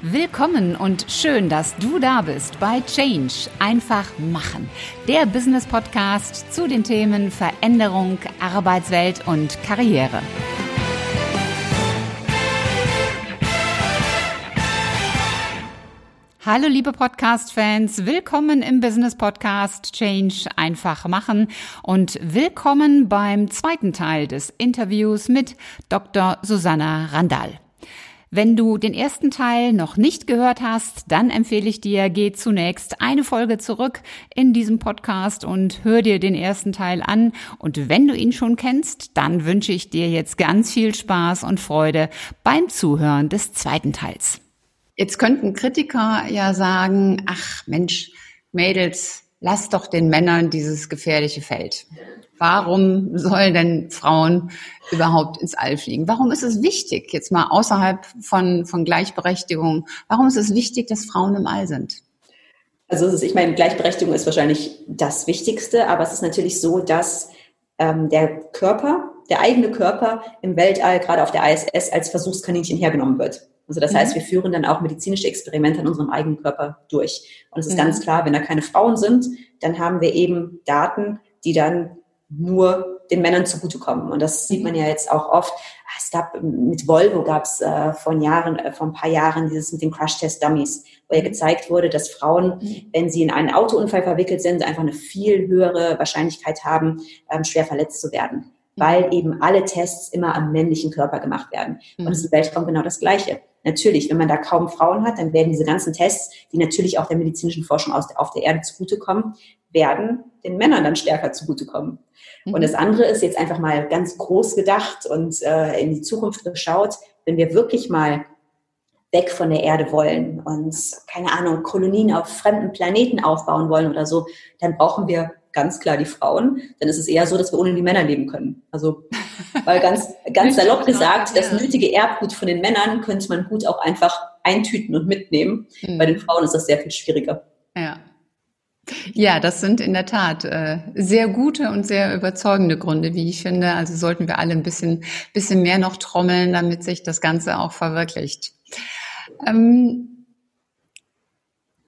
Willkommen und schön, dass du da bist bei Change. Einfach machen. Der Business Podcast zu den Themen Veränderung, Arbeitswelt und Karriere. Hallo liebe Podcast-Fans, willkommen im Business Podcast Change einfach machen und willkommen beim zweiten Teil des Interviews mit Dr. Susanna Randall. Wenn du den ersten Teil noch nicht gehört hast, dann empfehle ich dir, geh zunächst eine Folge zurück in diesem Podcast und hör dir den ersten Teil an. Und wenn du ihn schon kennst, dann wünsche ich dir jetzt ganz viel Spaß und Freude beim Zuhören des zweiten Teils. Jetzt könnten Kritiker ja sagen, ach Mensch, Mädels, lass doch den Männern dieses gefährliche Feld. Warum sollen denn Frauen überhaupt ins All fliegen? Warum ist es wichtig, jetzt mal außerhalb von, von Gleichberechtigung, warum ist es wichtig, dass Frauen im All sind? Also ich meine, Gleichberechtigung ist wahrscheinlich das Wichtigste, aber es ist natürlich so, dass ähm, der Körper, der eigene Körper im Weltall, gerade auf der ISS, als Versuchskaninchen hergenommen wird. Also das mhm. heißt, wir führen dann auch medizinische Experimente an unserem eigenen Körper durch. Und es ist mhm. ganz klar, wenn da keine Frauen sind, dann haben wir eben Daten, die dann nur den Männern zugutekommen. Und das sieht man ja jetzt auch oft. Es gab mit Volvo gab es äh, vor Jahren, äh, vor ein paar Jahren dieses mit den Crash-Test-Dummies, wo ja gezeigt wurde, dass Frauen, wenn sie in einen Autounfall verwickelt sind, einfach eine viel höhere Wahrscheinlichkeit haben, ähm, schwer verletzt zu werden. Weil eben alle Tests immer am männlichen Körper gemacht werden. Und es ist im Weltraum genau das Gleiche. Natürlich, wenn man da kaum Frauen hat, dann werden diese ganzen Tests, die natürlich auch der medizinischen Forschung aus, auf der Erde zugutekommen, werden den Männern dann stärker zugutekommen. Mhm. Und das andere ist jetzt einfach mal ganz groß gedacht und äh, in die Zukunft geschaut, wenn wir wirklich mal weg von der Erde wollen und keine Ahnung, Kolonien auf fremden Planeten aufbauen wollen oder so, dann brauchen wir ganz klar die Frauen. Dann ist es eher so, dass wir ohne die Männer leben können. Also, weil ganz, ganz salopp gesagt, das nötige Erbgut von den Männern könnte man gut auch einfach eintüten und mitnehmen. Mhm. Bei den Frauen ist das sehr viel schwieriger. Ja. Ja, das sind in der Tat äh, sehr gute und sehr überzeugende Gründe, wie ich finde. Also sollten wir alle ein bisschen, bisschen mehr noch trommeln, damit sich das Ganze auch verwirklicht. Ähm,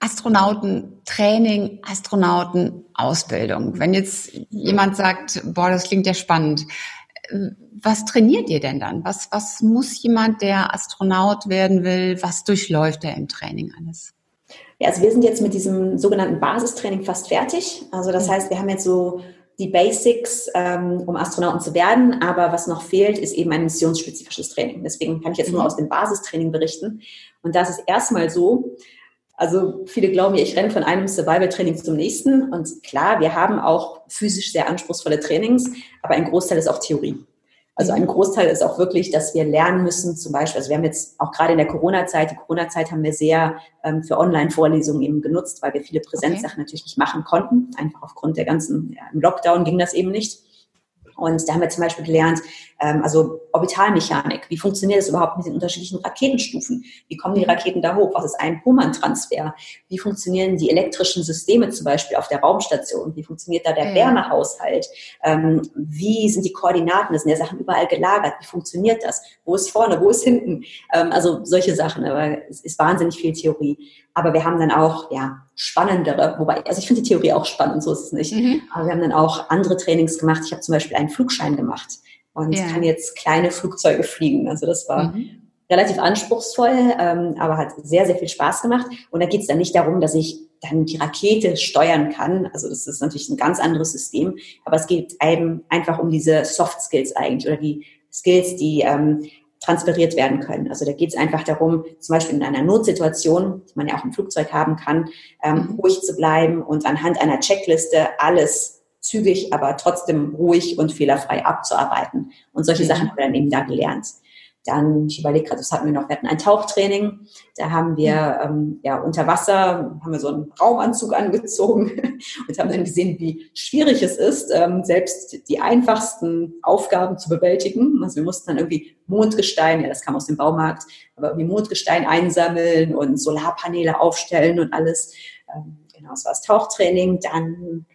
Astronautentraining, Astronautenausbildung. Wenn jetzt jemand sagt, boah, das klingt ja spannend, was trainiert ihr denn dann? Was, was muss jemand, der Astronaut werden will, was durchläuft er im Training alles? Ja, also wir sind jetzt mit diesem sogenannten Basistraining fast fertig. Also das mhm. heißt, wir haben jetzt so die Basics, ähm, um Astronauten zu werden, aber was noch fehlt, ist eben ein missionsspezifisches Training. Deswegen kann ich jetzt nur mhm. aus dem Basistraining berichten. Und das ist erstmal so, also viele glauben ja, ich renne von einem Survival-Training zum nächsten. Und klar, wir haben auch physisch sehr anspruchsvolle Trainings, aber ein Großteil ist auch Theorie. Also ein Großteil ist auch wirklich, dass wir lernen müssen, zum Beispiel, also wir haben jetzt auch gerade in der Corona-Zeit, die Corona-Zeit haben wir sehr ähm, für Online-Vorlesungen eben genutzt, weil wir viele Präsenzsachen okay. natürlich nicht machen konnten. Einfach aufgrund der ganzen, ja, im Lockdown ging das eben nicht. Und da haben wir zum Beispiel gelernt, also Orbitalmechanik, wie funktioniert das überhaupt mit den unterschiedlichen Raketenstufen? Wie kommen die Raketen da hoch? Was ist ein Hohmann-Transfer? Wie funktionieren die elektrischen Systeme zum Beispiel auf der Raumstation? Wie funktioniert da der ja. Wärmehaushalt? Ähm, wie sind die Koordinaten? Das sind ja Sachen überall gelagert. Wie funktioniert das? Wo ist vorne? Wo ist hinten? Ähm, also solche Sachen. Aber es ist wahnsinnig viel Theorie. Aber wir haben dann auch, ja, spannendere, wobei, also ich finde die Theorie auch spannend, so ist es nicht. Mhm. Aber wir haben dann auch andere Trainings gemacht. Ich habe zum Beispiel einen Flugschein gemacht und ja. kann jetzt kleine Flugzeuge fliegen. Also das war mhm. relativ anspruchsvoll, ähm, aber hat sehr, sehr viel Spaß gemacht. Und da geht es dann nicht darum, dass ich dann die Rakete steuern kann. Also das ist natürlich ein ganz anderes System, aber es geht einem einfach um diese Soft Skills eigentlich oder die Skills, die ähm, transferiert werden können. Also da geht es einfach darum, zum Beispiel in einer Notsituation, die man ja auch im Flugzeug haben kann, ähm, mhm. ruhig zu bleiben und anhand einer Checkliste alles zügig, aber trotzdem ruhig und fehlerfrei abzuarbeiten. Und solche mhm. Sachen haben wir dann eben da gelernt. Dann, ich überlege gerade, das hatten wir noch, wir hatten ein Tauchtraining. Da haben wir ähm, ja unter Wasser, haben wir so einen Raumanzug angezogen und haben dann gesehen, wie schwierig es ist, ähm, selbst die einfachsten Aufgaben zu bewältigen. Also wir mussten dann irgendwie Mondgestein, ja, das kam aus dem Baumarkt, aber irgendwie Mondgestein einsammeln und Solarpaneele aufstellen und alles. Ähm, genau, das war das Tauchtraining. Dann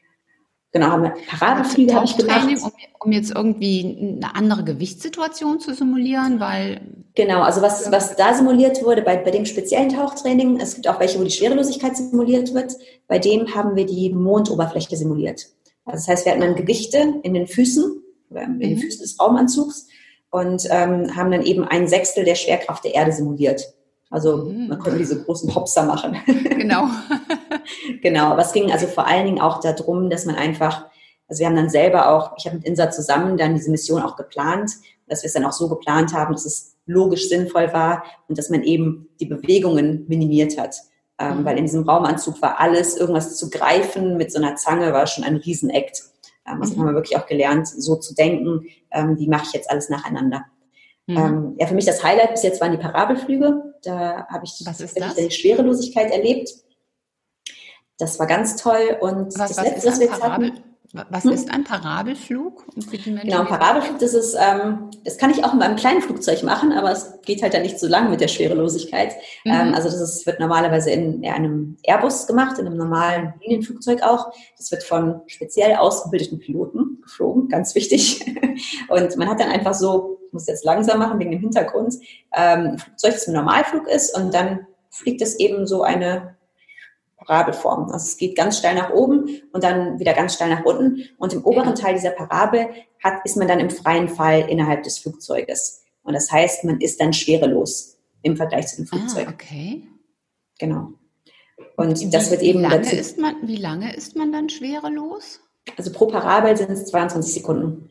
Genau, haben wir Paradefliege habe ich gemacht. Um, um, jetzt irgendwie eine andere Gewichtssituation zu simulieren, weil Genau, also was, was da simuliert wurde bei, bei dem speziellen Tauchtraining, es gibt auch welche, wo die Schwerelosigkeit simuliert wird. Bei dem haben wir die Mondoberfläche simuliert. Also das heißt, wir hatten dann Gewichte in den Füßen in den mhm. Füßen des Raumanzugs und ähm, haben dann eben ein Sechstel der Schwerkraft der Erde simuliert. Also mhm. man konnte diese großen Hopser machen. Genau. genau, aber es ging also vor allen Dingen auch darum, dass man einfach, also wir haben dann selber auch, ich habe mit Insa zusammen dann diese Mission auch geplant, dass wir es dann auch so geplant haben, dass es logisch sinnvoll war und dass man eben die Bewegungen minimiert hat. Ähm, mhm. Weil in diesem Raumanzug war alles, irgendwas zu greifen mit so einer Zange, war schon ein Riesenakt. Ähm, also mhm. haben wir wirklich auch gelernt, so zu denken, ähm, wie mache ich jetzt alles nacheinander. Mhm. Ähm, ja, für mich das Highlight bis jetzt waren die Parabelflüge. Da habe ich was die Schwerelosigkeit erlebt. Das war ganz toll. Und was, das was letzte, was wir jetzt hatten, was hm? ist ein Parabelflug? Genau, ein Parabelflug, das ist, ähm, das kann ich auch in einem kleinen Flugzeug machen, aber es geht halt dann nicht so lange mit der Schwerelosigkeit. Mhm. Ähm, also das ist, wird normalerweise in, in einem Airbus gemacht, in einem normalen Linienflugzeug auch. Das wird von speziell ausgebildeten Piloten geflogen, ganz wichtig. Und man hat dann einfach so, ich muss jetzt langsam machen wegen dem Hintergrund, ähm, ein Flugzeug, das ein Normalflug ist und dann fliegt es eben so eine Parabelform. Also es geht ganz steil nach oben und dann wieder ganz steil nach unten. Und im oberen Teil dieser Parabel hat, ist man dann im freien Fall innerhalb des Flugzeuges. Und das heißt, man ist dann schwerelos im Vergleich zu dem ah, Flugzeug. Ah, okay. Genau. Und wie, das wird eben. Wie lange, dazu, ist man, wie lange ist man dann schwerelos? Also pro Parabel sind es 22 Sekunden.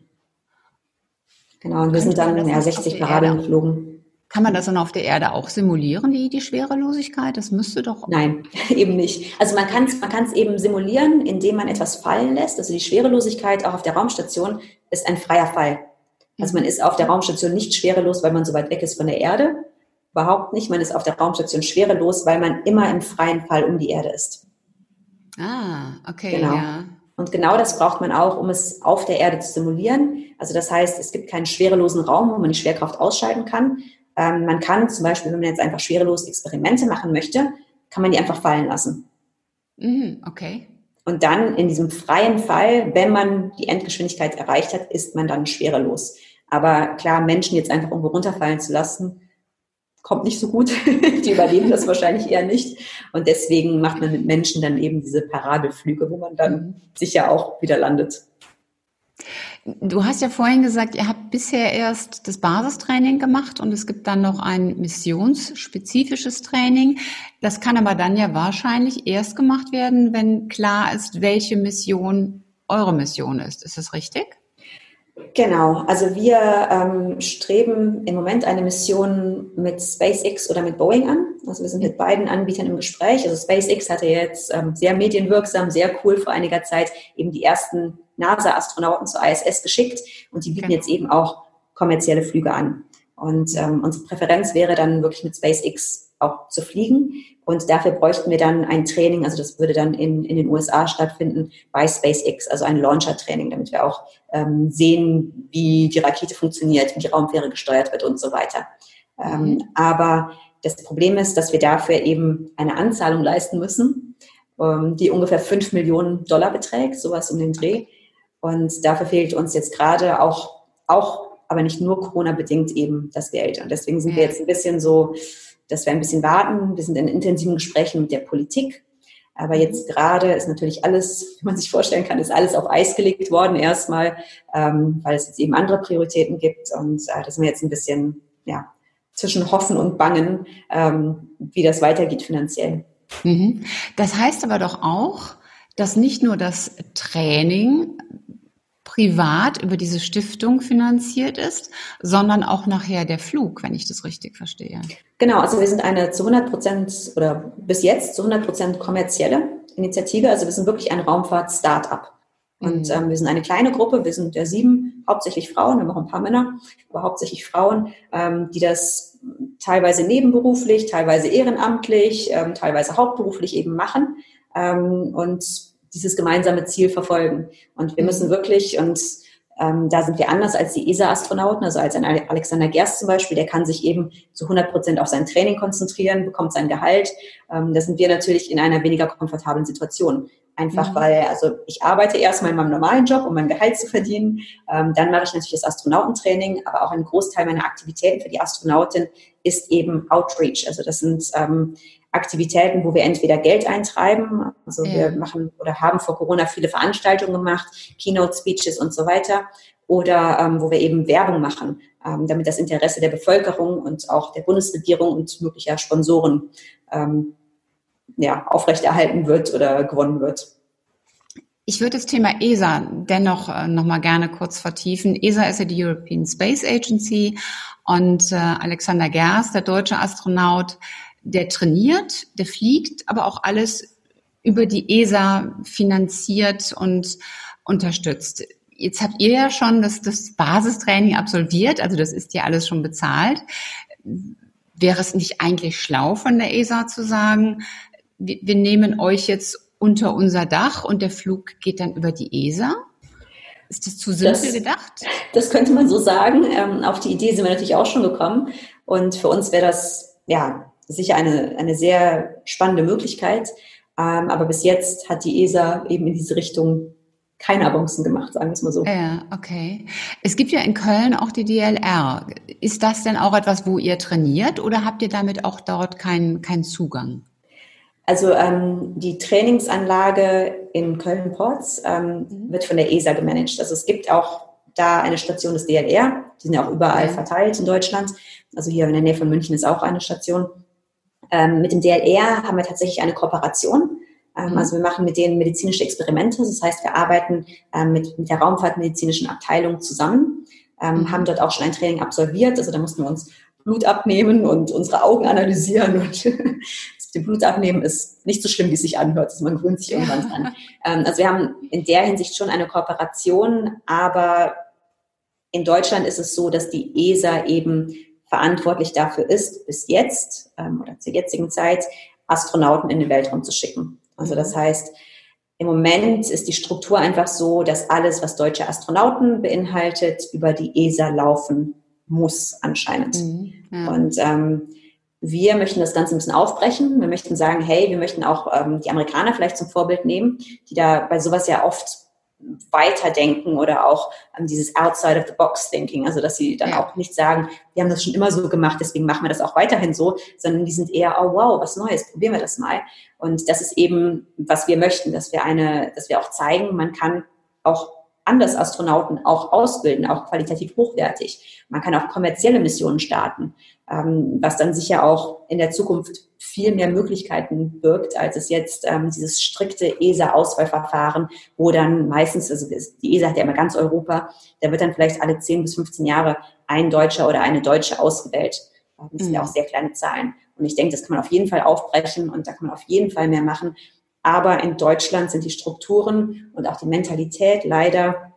Genau, und wir sind dann ja, 60 Parabeln geflogen. Kann man das dann auf der Erde auch simulieren, die, die Schwerelosigkeit? Das müsste doch. Nein, eben nicht. Also man kann es man kann's eben simulieren, indem man etwas fallen lässt. Also die Schwerelosigkeit auch auf der Raumstation ist ein freier Fall. Also man ist auf der Raumstation nicht schwerelos, weil man so weit weg ist von der Erde. Überhaupt nicht. Man ist auf der Raumstation schwerelos, weil man immer im freien Fall um die Erde ist. Ah, okay. Genau. Ja. Und genau das braucht man auch, um es auf der Erde zu simulieren. Also das heißt, es gibt keinen schwerelosen Raum, wo man die Schwerkraft ausschalten kann, ähm, man kann zum Beispiel, wenn man jetzt einfach schwerelos Experimente machen möchte, kann man die einfach fallen lassen. Mhm, okay. Und dann in diesem freien Fall, wenn man die Endgeschwindigkeit erreicht hat, ist man dann schwerelos. Aber klar, Menschen jetzt einfach irgendwo runterfallen zu lassen, kommt nicht so gut. die überleben das wahrscheinlich eher nicht. Und deswegen macht man mit Menschen dann eben diese Parabelflüge, wo man dann mhm. sicher auch wieder landet. Du hast ja vorhin gesagt, ihr habt bisher erst das Basistraining gemacht und es gibt dann noch ein missionsspezifisches Training. Das kann aber dann ja wahrscheinlich erst gemacht werden, wenn klar ist, welche Mission eure Mission ist. Ist das richtig? Genau, also wir ähm, streben im Moment eine Mission mit SpaceX oder mit Boeing an. Also wir sind mit beiden Anbietern im Gespräch. Also SpaceX hatte jetzt ähm, sehr medienwirksam, sehr cool vor einiger Zeit eben die ersten NASA-Astronauten zur ISS geschickt und die bieten okay. jetzt eben auch kommerzielle Flüge an. Und ähm, unsere Präferenz wäre dann wirklich mit SpaceX auch zu fliegen. Und dafür bräuchten wir dann ein Training, also das würde dann in, in den USA stattfinden bei SpaceX, also ein Launcher-Training, damit wir auch ähm, sehen, wie die Rakete funktioniert, wie die Raumfähre gesteuert wird und so weiter. Ähm, mhm. aber das Problem ist, dass wir dafür eben eine Anzahlung leisten müssen, ähm, die ungefähr fünf Millionen Dollar beträgt, sowas um den Dreh. Und dafür fehlt uns jetzt gerade auch, auch, aber nicht nur Corona-bedingt eben das Geld. Und deswegen sind wir jetzt ein bisschen so, dass wir ein bisschen warten. Wir sind in intensiven Gesprächen mit der Politik. Aber jetzt gerade ist natürlich alles, wie man sich vorstellen kann, ist alles auf Eis gelegt worden erstmal, ähm, weil es jetzt eben andere Prioritäten gibt. Und äh, das sind wir jetzt ein bisschen, ja, zwischen Hoffen und Bangen, ähm, wie das weitergeht finanziell. Mhm. Das heißt aber doch auch, dass nicht nur das Training privat über diese Stiftung finanziert ist, sondern auch nachher der Flug, wenn ich das richtig verstehe. Genau, also wir sind eine zu 100 Prozent oder bis jetzt zu 100 Prozent kommerzielle Initiative. Also wir sind wirklich ein Raumfahrt-Startup. Und mhm. ähm, wir sind eine kleine Gruppe, wir sind ja sieben, hauptsächlich Frauen, wir haben auch ein paar Männer, aber hauptsächlich Frauen, ähm, die das teilweise nebenberuflich, teilweise ehrenamtlich, ähm, teilweise hauptberuflich eben machen. Ähm, und dieses gemeinsame Ziel verfolgen. Und wir müssen wirklich, und ähm, da sind wir anders als die ESA-Astronauten, also als ein Alexander Gerst zum Beispiel, der kann sich eben zu 100 Prozent auf sein Training konzentrieren, bekommt sein Gehalt. Ähm, da sind wir natürlich in einer weniger komfortablen Situation. Einfach mhm. weil, also ich arbeite erstmal in meinem normalen Job, um mein Gehalt zu verdienen. Ähm, dann mache ich natürlich das Astronautentraining, aber auch ein Großteil meiner Aktivitäten für die Astronautin ist eben Outreach. Also das sind ähm, Aktivitäten, wo wir entweder Geld eintreiben, also ja. wir machen oder haben vor Corona viele Veranstaltungen gemacht, Keynote Speeches und so weiter, oder ähm, wo wir eben Werbung machen, ähm, damit das Interesse der Bevölkerung und auch der Bundesregierung und möglicher Sponsoren ähm, ja, aufrechterhalten wird oder gewonnen wird. Ich würde das Thema ESA dennoch äh, noch mal gerne kurz vertiefen. ESA ist ja die European Space Agency und äh, Alexander Gerst, der deutsche Astronaut, der trainiert, der fliegt, aber auch alles über die ESA finanziert und unterstützt. Jetzt habt ihr ja schon das, das Basistraining absolviert, also das ist ja alles schon bezahlt. Wäre es nicht eigentlich schlau von der ESA zu sagen, wir, wir nehmen euch jetzt unter unser Dach und der Flug geht dann über die ESA? Ist das zu simpel das, gedacht? Das könnte man so sagen. Ähm, auf die Idee sind wir natürlich auch schon gekommen. Und für uns wäre das ja sicher eine, eine sehr spannende Möglichkeit. Ähm, aber bis jetzt hat die ESA eben in diese Richtung keine Avancen gemacht, sagen wir es mal so. Ja, okay. Es gibt ja in Köln auch die DLR. Ist das denn auch etwas, wo ihr trainiert oder habt ihr damit auch dort keinen keinen Zugang? Also ähm, die Trainingsanlage in Köln-Porz ähm, mhm. wird von der ESA gemanagt. Also es gibt auch da eine Station des DLR. Die sind ja auch überall verteilt in Deutschland. Also hier in der Nähe von München ist auch eine Station. Ähm, mit dem DLR haben wir tatsächlich eine Kooperation. Ähm, mhm. Also wir machen mit denen medizinische Experimente. Das heißt, wir arbeiten ähm, mit, mit der Raumfahrtmedizinischen Abteilung zusammen, ähm, mhm. haben dort auch schon ein Training absolviert. Also da mussten wir uns Blut abnehmen und unsere Augen analysieren und dem Blut abnehmen ist nicht so schlimm, wie es sich anhört. Also man gewöhnt sich irgendwann dran. Ähm, also wir haben in der Hinsicht schon eine Kooperation, aber in Deutschland ist es so, dass die ESA eben verantwortlich dafür ist, bis jetzt ähm, oder zur jetzigen Zeit Astronauten in den Weltraum zu schicken. Also das mhm. heißt, im Moment ist die Struktur einfach so, dass alles, was deutsche Astronauten beinhaltet, über die ESA laufen muss anscheinend. Mhm, ja. Und ähm, wir möchten das Ganze ein bisschen aufbrechen. Wir möchten sagen, hey, wir möchten auch ähm, die Amerikaner vielleicht zum Vorbild nehmen, die da bei sowas ja oft weiterdenken oder auch ähm, dieses outside of the box thinking, also dass sie dann ja. auch nicht sagen, wir haben das schon immer so gemacht, deswegen machen wir das auch weiterhin so, sondern die sind eher, oh wow, was Neues, probieren wir das mal. Und das ist eben, was wir möchten, dass wir eine, dass wir auch zeigen, man kann auch anders Astronauten auch ausbilden, auch qualitativ hochwertig. Man kann auch kommerzielle Missionen starten ähm, was dann sicher auch in der Zukunft viel mehr Möglichkeiten birgt, als es jetzt ähm, dieses strikte ESA-Auswahlverfahren, wo dann meistens, also die ESA hat ja immer ganz Europa, da wird dann vielleicht alle 10 bis 15 Jahre ein Deutscher oder eine Deutsche ausgewählt. Das sind ja mhm. auch sehr kleine Zahlen. Und ich denke, das kann man auf jeden Fall aufbrechen und da kann man auf jeden Fall mehr machen. Aber in Deutschland sind die Strukturen und auch die Mentalität leider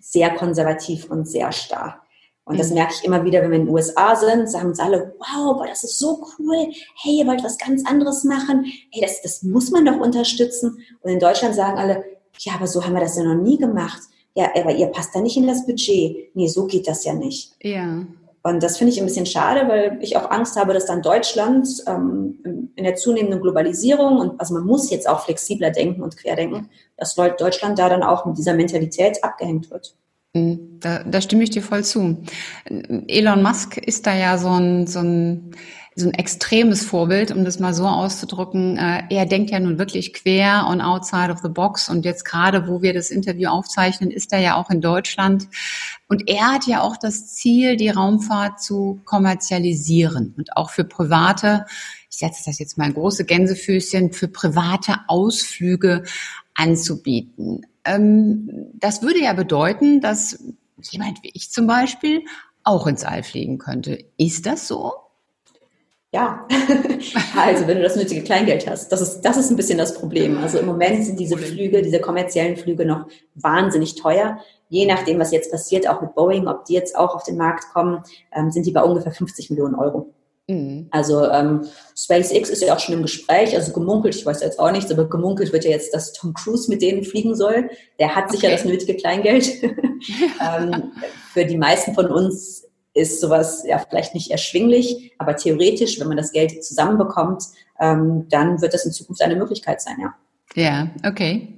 sehr konservativ und sehr starr. Und das mhm. merke ich immer wieder, wenn wir in den USA sind, sagen uns alle, wow, boah, das ist so cool. Hey, ihr wollt was ganz anderes machen. Hey, das, das muss man doch unterstützen. Und in Deutschland sagen alle, ja, aber so haben wir das ja noch nie gemacht. Ja, aber ihr passt da nicht in das Budget. Nee, so geht das ja nicht. Ja. Und das finde ich ein bisschen schade, weil ich auch Angst habe, dass dann Deutschland ähm, in der zunehmenden Globalisierung und also man muss jetzt auch flexibler denken und querdenken, dass Deutschland da dann auch mit dieser Mentalität abgehängt wird. Da, da stimme ich dir voll zu. Elon Musk ist da ja so ein, so ein, so ein extremes Vorbild, um das mal so auszudrücken. Äh, er denkt ja nun wirklich quer und outside of the box. Und jetzt gerade, wo wir das Interview aufzeichnen, ist er ja auch in Deutschland. Und er hat ja auch das Ziel, die Raumfahrt zu kommerzialisieren und auch für private, ich setze das jetzt mal ein große Gänsefüßchen, für private Ausflüge anzubieten. Ähm, das würde ja bedeuten, dass jemand wie ich zum Beispiel auch ins All fliegen könnte. Ist das so? Ja, also wenn du das nötige Kleingeld hast, das ist, das ist ein bisschen das Problem. Also im Moment sind diese Flüge, diese kommerziellen Flüge noch wahnsinnig teuer. Je nachdem, was jetzt passiert, auch mit Boeing, ob die jetzt auch auf den Markt kommen, ähm, sind die bei ungefähr 50 Millionen Euro. Mhm. Also ähm, SpaceX ist ja auch schon im Gespräch, also gemunkelt, ich weiß jetzt auch nichts, aber gemunkelt wird ja jetzt, dass Tom Cruise mit denen fliegen soll. Der hat sicher das nötige Kleingeld. ähm, für die meisten von uns ist sowas ja vielleicht nicht erschwinglich, aber theoretisch, wenn man das Geld zusammenbekommt, ähm, dann wird das in Zukunft eine Möglichkeit sein, ja. Ja, okay.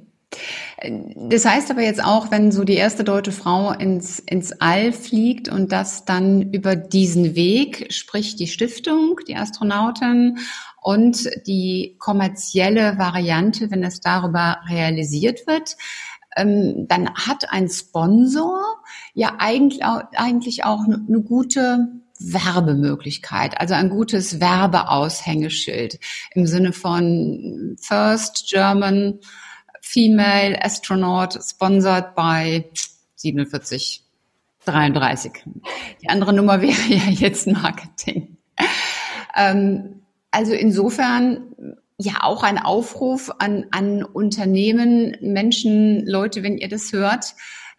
Das heißt aber jetzt auch, wenn so die erste deutsche Frau ins, ins All fliegt und das dann über diesen Weg, sprich die Stiftung, die Astronautin und die kommerzielle Variante, wenn es darüber realisiert wird, ähm, dann hat ein Sponsor ja eigentlich eigentlich auch eine gute Werbemöglichkeit, also ein gutes Werbeaushängeschild im Sinne von First German Female Astronaut sponsored by 47 33. Die andere Nummer wäre ja jetzt Marketing. Ähm, also insofern ja auch ein Aufruf an, an Unternehmen, Menschen, Leute, wenn ihr das hört,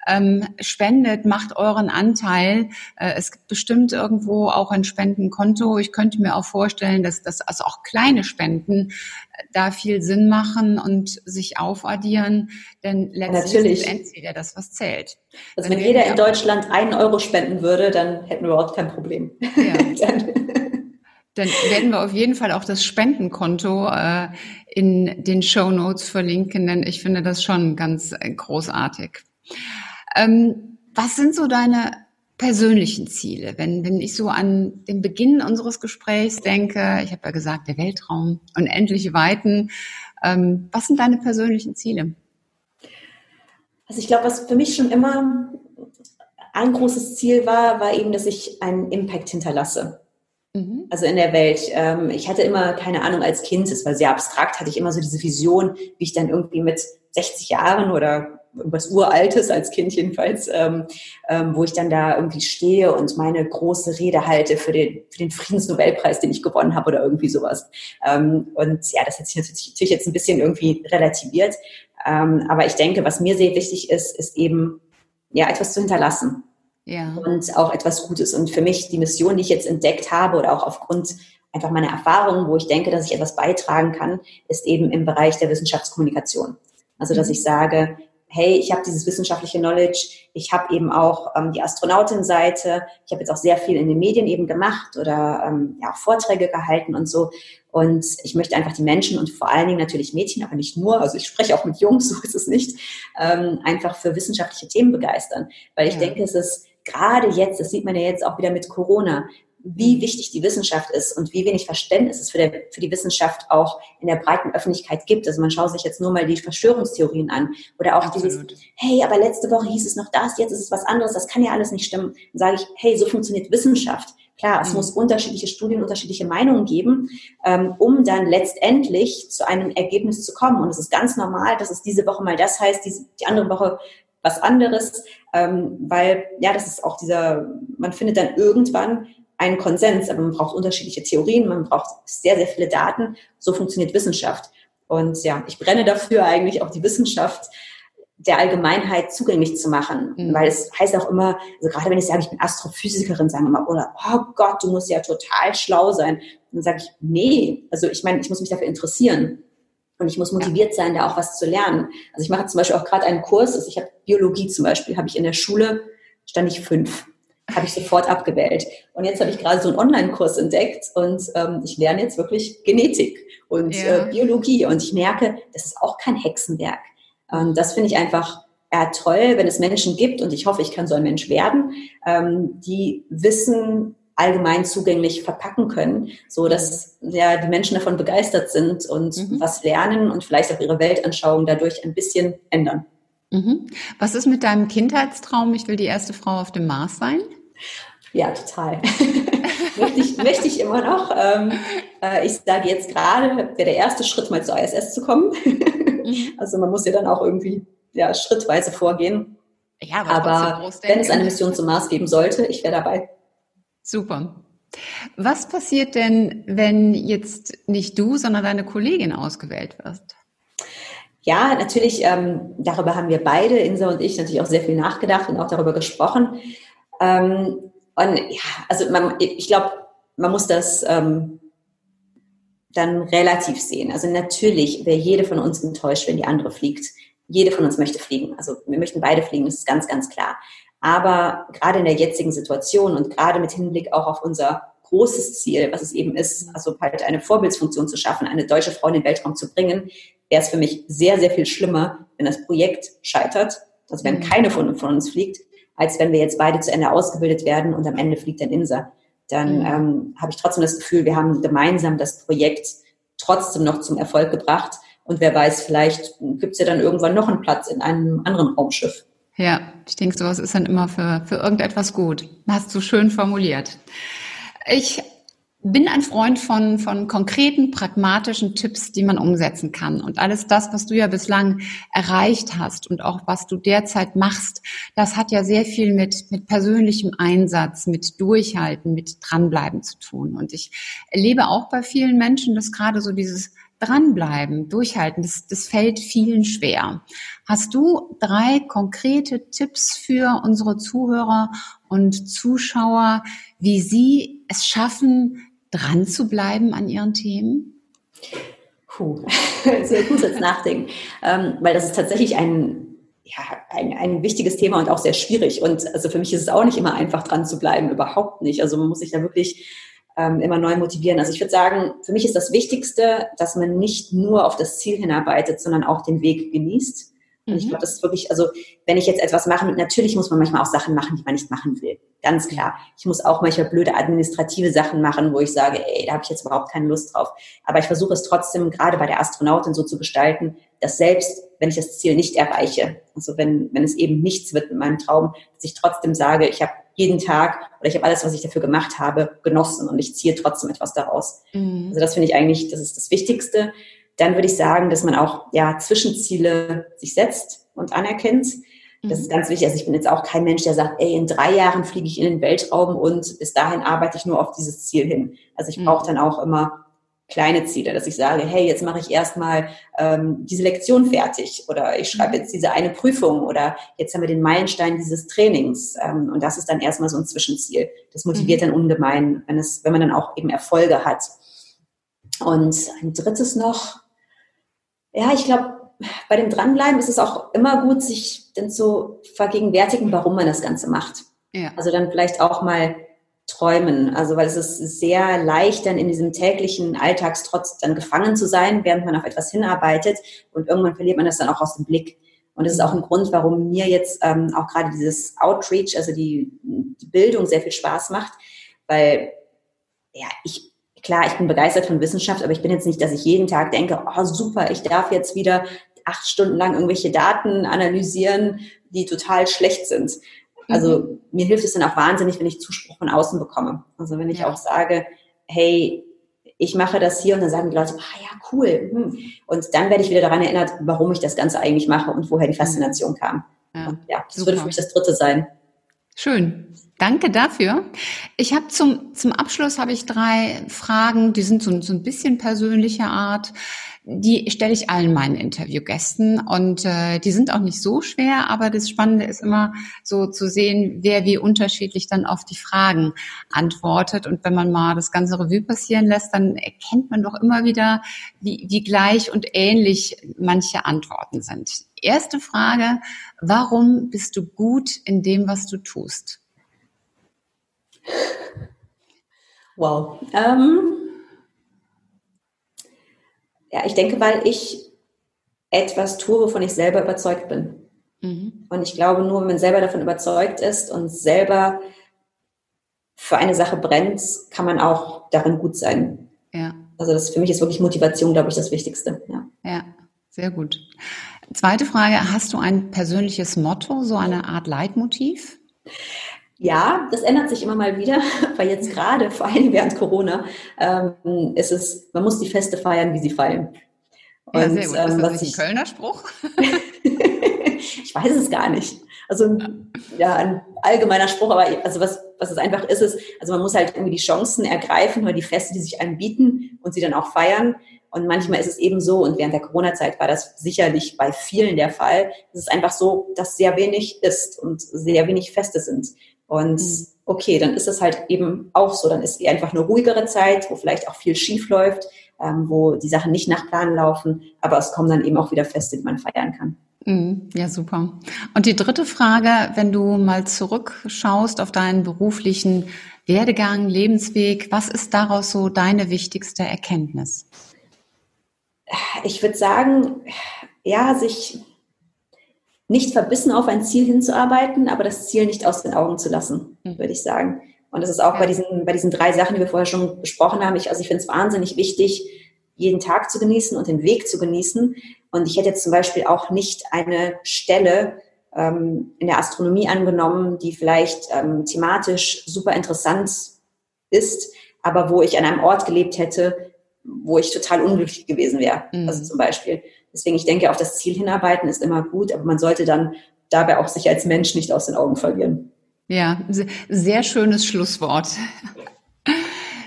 ähm, spendet, macht euren Anteil. Äh, es gibt bestimmt irgendwo auch ein Spendenkonto. Ich könnte mir auch vorstellen, dass, dass also auch kleine Spenden äh, da viel Sinn machen und sich aufaddieren, denn letztlich Natürlich. ist das, was zählt. Also wenn, wenn jeder in Deutschland einen Euro spenden würde, dann hätten wir überhaupt kein Problem. Ja. Dann werden wir auf jeden Fall auch das Spendenkonto äh, in den Show Notes verlinken, denn ich finde das schon ganz äh, großartig. Ähm, was sind so deine persönlichen Ziele? Wenn, wenn ich so an den Beginn unseres Gesprächs denke, ich habe ja gesagt, der Weltraum, unendliche Weiten, ähm, was sind deine persönlichen Ziele? Also ich glaube, was für mich schon immer ein großes Ziel war, war eben, dass ich einen Impact hinterlasse. Mhm. Also in der Welt. Ähm, ich hatte immer, keine Ahnung, als Kind, es war sehr abstrakt, hatte ich immer so diese Vision, wie ich dann irgendwie mit 60 Jahren oder irgendwas Uraltes als Kind jedenfalls, ähm, ähm, wo ich dann da irgendwie stehe und meine große Rede halte für den, für den Friedensnobelpreis, den ich gewonnen habe oder irgendwie sowas. Ähm, und ja, das hat sich natürlich jetzt ein bisschen irgendwie relativiert. Ähm, aber ich denke, was mir sehr wichtig ist, ist eben, ja, etwas zu hinterlassen. Ja. Und auch etwas Gutes. Und für mich die Mission, die ich jetzt entdeckt habe oder auch aufgrund einfach meiner Erfahrungen, wo ich denke, dass ich etwas beitragen kann, ist eben im Bereich der Wissenschaftskommunikation. Also, dass mhm. ich sage, hey, ich habe dieses wissenschaftliche Knowledge, ich habe eben auch ähm, die Astronautin-Seite, ich habe jetzt auch sehr viel in den Medien eben gemacht oder ähm, ja, Vorträge gehalten und so. Und ich möchte einfach die Menschen und vor allen Dingen natürlich Mädchen, aber nicht nur, also ich spreche auch mit Jungs, so ist es nicht, ähm, einfach für wissenschaftliche Themen begeistern. Weil ich ja. denke, es ist gerade jetzt, das sieht man ja jetzt auch wieder mit Corona, wie wichtig die Wissenschaft ist und wie wenig Verständnis es für, der, für die Wissenschaft auch in der breiten Öffentlichkeit gibt. Also man schaut sich jetzt nur mal die Verschwörungstheorien an oder auch Absolut. dieses, hey, aber letzte Woche hieß es noch das, jetzt ist es was anderes, das kann ja alles nicht stimmen. Dann sage ich, hey, so funktioniert Wissenschaft. Klar, es mhm. muss unterschiedliche Studien, unterschiedliche Meinungen geben, ähm, um dann letztendlich zu einem Ergebnis zu kommen. Und es ist ganz normal, dass es diese Woche mal das heißt, diese, die andere Woche was anderes, ähm, weil ja, das ist auch dieser, man findet dann irgendwann einen Konsens, aber man braucht unterschiedliche Theorien, man braucht sehr, sehr viele Daten. So funktioniert Wissenschaft. Und ja, ich brenne dafür eigentlich auch die Wissenschaft der Allgemeinheit zugänglich zu machen. Mhm. Weil es heißt auch immer, also gerade wenn ich sage, ich bin Astrophysikerin, sagen immer, oder oh Gott, du musst ja total schlau sein. Dann sage ich, nee, also ich meine, ich muss mich dafür interessieren. Und ich muss motiviert sein, da auch was zu lernen. Also ich mache zum Beispiel auch gerade einen Kurs, also ich habe Biologie zum Beispiel, habe ich in der Schule, stand ich fünf habe ich sofort abgewählt. Und jetzt habe ich gerade so einen Online-Kurs entdeckt und ähm, ich lerne jetzt wirklich Genetik und ja. äh, Biologie und ich merke, das ist auch kein Hexenwerk. Ähm, das finde ich einfach ja, toll, wenn es Menschen gibt und ich hoffe, ich kann so ein Mensch werden, ähm, die Wissen allgemein zugänglich verpacken können, so dass ja die Menschen davon begeistert sind und mhm. was lernen und vielleicht auch ihre Weltanschauung dadurch ein bisschen ändern. Mhm. Was ist mit deinem Kindheitstraum? Ich will die erste Frau auf dem Mars sein. Ja, total. möchte, ich, möchte ich immer noch. Ähm, äh, ich sage jetzt gerade, wäre der erste Schritt mal zur ISS zu kommen. Mhm. also man muss ja dann auch irgendwie ja, schrittweise vorgehen. Ja, aber, aber wenn es eine Mission zum Mars geben sollte, ich wäre dabei. Super. Was passiert denn, wenn jetzt nicht du, sondern deine Kollegin ausgewählt wirst? Ja, natürlich, ähm, darüber haben wir beide, Insa und ich, natürlich auch sehr viel nachgedacht und auch darüber gesprochen. Ähm, und ja, also man, ich glaube, man muss das ähm, dann relativ sehen. Also natürlich wäre jede von uns enttäuscht, wenn die andere fliegt. Jede von uns möchte fliegen. Also wir möchten beide fliegen, das ist ganz, ganz klar. Aber gerade in der jetzigen Situation und gerade mit Hinblick auch auf unser großes Ziel, was es eben ist, also halt eine Vorbildsfunktion zu schaffen, eine deutsche Frau in den Weltraum zu bringen, wäre es für mich sehr, sehr viel schlimmer, wenn das Projekt scheitert, also wenn mhm. keine von, von uns fliegt, als wenn wir jetzt beide zu Ende ausgebildet werden und am Ende fliegt ein Insa. Dann mhm. ähm, habe ich trotzdem das Gefühl, wir haben gemeinsam das Projekt trotzdem noch zum Erfolg gebracht. Und wer weiß, vielleicht gibt es ja dann irgendwann noch einen Platz in einem anderen Raumschiff. Ja, ich denke, sowas ist dann immer für, für irgendetwas gut. Hast du schön formuliert. Ich bin ein Freund von, von konkreten, pragmatischen Tipps, die man umsetzen kann. Und alles das, was du ja bislang erreicht hast und auch was du derzeit machst, das hat ja sehr viel mit, mit persönlichem Einsatz, mit Durchhalten, mit Dranbleiben zu tun. Und ich erlebe auch bei vielen Menschen, dass gerade so dieses Dranbleiben, Durchhalten, das, das fällt vielen schwer. Hast du drei konkrete Tipps für unsere Zuhörer und Zuschauer, wie sie es schaffen, dran zu bleiben an ihren Themen? Puh, sehr gut jetzt nachdenken, ähm, weil das ist tatsächlich ein ja, ein, ein wichtiges Thema und auch sehr schwierig. Und also für mich ist es auch nicht immer einfach dran zu bleiben, überhaupt nicht. Also man muss sich da wirklich ähm, immer neu motivieren. Also ich würde sagen, für mich ist das Wichtigste, dass man nicht nur auf das Ziel hinarbeitet, sondern auch den Weg genießt. Und ich mhm. glaube, das ist wirklich, also wenn ich jetzt etwas mache, natürlich muss man manchmal auch Sachen machen, die man nicht machen will. Ganz klar. Ich muss auch manchmal blöde administrative Sachen machen, wo ich sage, ey, da habe ich jetzt überhaupt keine Lust drauf. Aber ich versuche es trotzdem, gerade bei der Astronautin so zu gestalten, dass selbst, wenn ich das Ziel nicht erreiche, also wenn, wenn es eben nichts wird mit meinem Traum, dass ich trotzdem sage, ich habe jeden Tag oder ich habe alles, was ich dafür gemacht habe, genossen und ich ziehe trotzdem etwas daraus. Mhm. Also das finde ich eigentlich, das ist das Wichtigste dann würde ich sagen, dass man auch ja, Zwischenziele sich setzt und anerkennt. Das ist mhm. ganz wichtig. Also ich bin jetzt auch kein Mensch, der sagt, ey, in drei Jahren fliege ich in den Weltraum und bis dahin arbeite ich nur auf dieses Ziel hin. Also ich mhm. brauche dann auch immer kleine Ziele, dass ich sage, hey, jetzt mache ich erstmal ähm, diese Lektion fertig oder ich schreibe mhm. jetzt diese eine Prüfung oder jetzt haben wir den Meilenstein dieses Trainings ähm, und das ist dann erstmal so ein Zwischenziel. Das motiviert dann ungemein, wenn es, wenn man dann auch eben Erfolge hat. Und ein drittes noch, ja, ich glaube, bei dem Dranbleiben ist es auch immer gut, sich dann zu vergegenwärtigen, warum man das Ganze macht. Ja. Also dann vielleicht auch mal träumen. Also weil es ist sehr leicht, dann in diesem täglichen Alltagstrotz dann gefangen zu sein, während man auf etwas hinarbeitet und irgendwann verliert man das dann auch aus dem Blick. Und das ist auch ein Grund, warum mir jetzt ähm, auch gerade dieses Outreach, also die, die Bildung sehr viel Spaß macht, weil ja, ich klar, ich bin begeistert von Wissenschaft, aber ich bin jetzt nicht, dass ich jeden Tag denke, oh super, ich darf jetzt wieder acht Stunden lang irgendwelche Daten analysieren, die total schlecht sind. Also mhm. mir hilft es dann auch wahnsinnig, wenn ich Zuspruch von außen bekomme. Also wenn ich ja. auch sage, hey, ich mache das hier und dann sagen die Leute, ah ja, cool. Hm. Und dann werde ich wieder daran erinnert, warum ich das Ganze eigentlich mache und woher die mhm. Faszination kam. Ja, und ja das Super. würde für mich das dritte sein. Schön. Danke dafür. Ich habe zum, zum Abschluss habe ich drei Fragen, die sind so, so ein bisschen persönlicher Art. Die stelle ich allen meinen Interviewgästen und äh, die sind auch nicht so schwer, aber das Spannende ist immer so zu sehen, wer wie unterschiedlich dann auf die Fragen antwortet. Und wenn man mal das ganze Revue passieren lässt, dann erkennt man doch immer wieder, wie, wie gleich und ähnlich manche Antworten sind. Erste Frage, warum bist du gut in dem, was du tust? Wow. Ähm, ja, ich denke, weil ich etwas tue, wovon ich selber überzeugt bin. Mhm. Und ich glaube, nur wenn man selber davon überzeugt ist und selber für eine Sache brennt, kann man auch darin gut sein. Ja. Also das für mich ist wirklich Motivation, glaube ich, das Wichtigste. Ja. ja, sehr gut. Zweite Frage, hast du ein persönliches Motto, so eine Art Leitmotiv? Ja, das ändert sich immer mal wieder, weil jetzt gerade, vor allem während Corona, ähm, ist es, man muss die Feste feiern, wie sie fallen. Und, ja, sehr gut. Ähm, ist das ein Kölner Spruch? ich weiß es gar nicht. Also ja, ein allgemeiner Spruch, aber also was, was es einfach ist, ist, also man muss halt irgendwie die Chancen ergreifen oder die Feste, die sich einem bieten und sie dann auch feiern. Und manchmal ist es eben so, und während der Corona-Zeit war das sicherlich bei vielen der Fall, es ist einfach so, dass sehr wenig ist und sehr wenig Feste sind. Und mhm. okay, dann ist es halt eben auch so. Dann ist es einfach eine ruhigere Zeit, wo vielleicht auch viel schief läuft, ähm, wo die Sachen nicht nach Plan laufen, aber es kommen dann eben auch wieder Feste, die man feiern kann. Mhm. Ja, super. Und die dritte Frage, wenn du mal zurückschaust auf deinen beruflichen Werdegang, Lebensweg, was ist daraus so deine wichtigste Erkenntnis? Ich würde sagen, ja, sich nicht verbissen auf ein Ziel hinzuarbeiten, aber das Ziel nicht aus den Augen zu lassen, mhm. würde ich sagen. Und das ist auch bei, diesen, bei diesen drei Sachen, die wir vorher schon besprochen haben. Ich, also ich finde es wahnsinnig wichtig, jeden Tag zu genießen und den Weg zu genießen. Und ich hätte jetzt zum Beispiel auch nicht eine Stelle ähm, in der Astronomie angenommen, die vielleicht ähm, thematisch super interessant ist, aber wo ich an einem Ort gelebt hätte, wo ich total unglücklich gewesen wäre. Mhm. Also zum Beispiel. Deswegen, ich denke, auf das Ziel hinarbeiten ist immer gut, aber man sollte dann dabei auch sich als Mensch nicht aus den Augen verlieren. Ja, sehr schönes Schlusswort.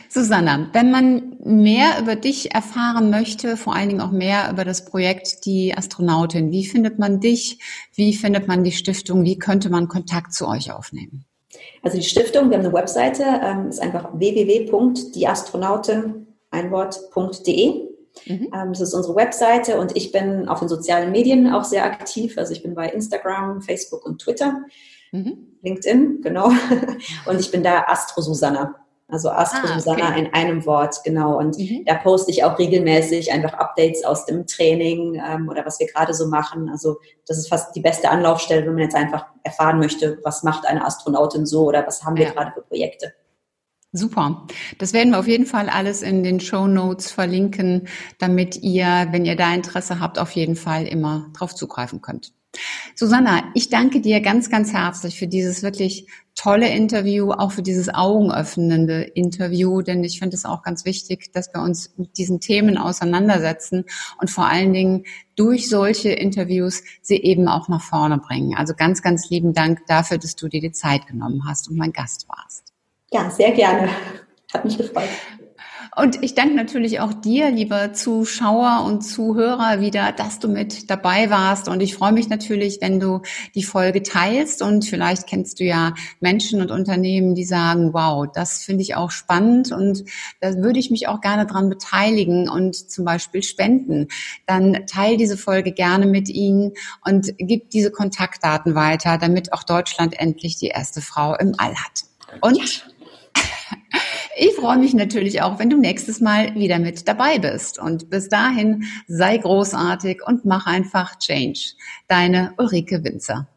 Susanna, wenn man mehr über dich erfahren möchte, vor allen Dingen auch mehr über das Projekt Die Astronautin, wie findet man dich? Wie findet man die Stiftung? Wie könnte man Kontakt zu euch aufnehmen? Also die Stiftung, wir haben eine Webseite, ähm, ist einfach www.dieastronautin, ein Wort.de. Mhm. Ähm, das ist unsere Webseite und ich bin auf den sozialen Medien auch sehr aktiv. Also ich bin bei Instagram, Facebook und Twitter. Mhm. LinkedIn, genau. Und ich bin da Astro Susanna. Also Astro ah, Susanna okay. in einem Wort, genau. Und mhm. da poste ich auch regelmäßig einfach Updates aus dem Training ähm, oder was wir gerade so machen. Also das ist fast die beste Anlaufstelle, wenn man jetzt einfach erfahren möchte, was macht eine Astronautin so oder was haben wir ja. gerade für Projekte. Super. Das werden wir auf jeden Fall alles in den Show Notes verlinken, damit ihr, wenn ihr da Interesse habt, auf jeden Fall immer drauf zugreifen könnt. Susanna, ich danke dir ganz, ganz herzlich für dieses wirklich tolle Interview, auch für dieses augenöffnende Interview, denn ich finde es auch ganz wichtig, dass wir uns mit diesen Themen auseinandersetzen und vor allen Dingen durch solche Interviews sie eben auch nach vorne bringen. Also ganz, ganz lieben Dank dafür, dass du dir die Zeit genommen hast und mein Gast warst. Ja, sehr gerne. Hat mich gefreut. Und ich danke natürlich auch dir, lieber Zuschauer und Zuhörer, wieder, dass du mit dabei warst. Und ich freue mich natürlich, wenn du die Folge teilst. Und vielleicht kennst du ja Menschen und Unternehmen, die sagen, wow, das finde ich auch spannend und da würde ich mich auch gerne dran beteiligen und zum Beispiel spenden. Dann teil diese Folge gerne mit ihnen und gib diese Kontaktdaten weiter, damit auch Deutschland endlich die erste Frau im All hat. Und ja. Ich freue mich natürlich auch, wenn du nächstes Mal wieder mit dabei bist. Und bis dahin sei großartig und mach einfach Change. Deine Ulrike Winzer.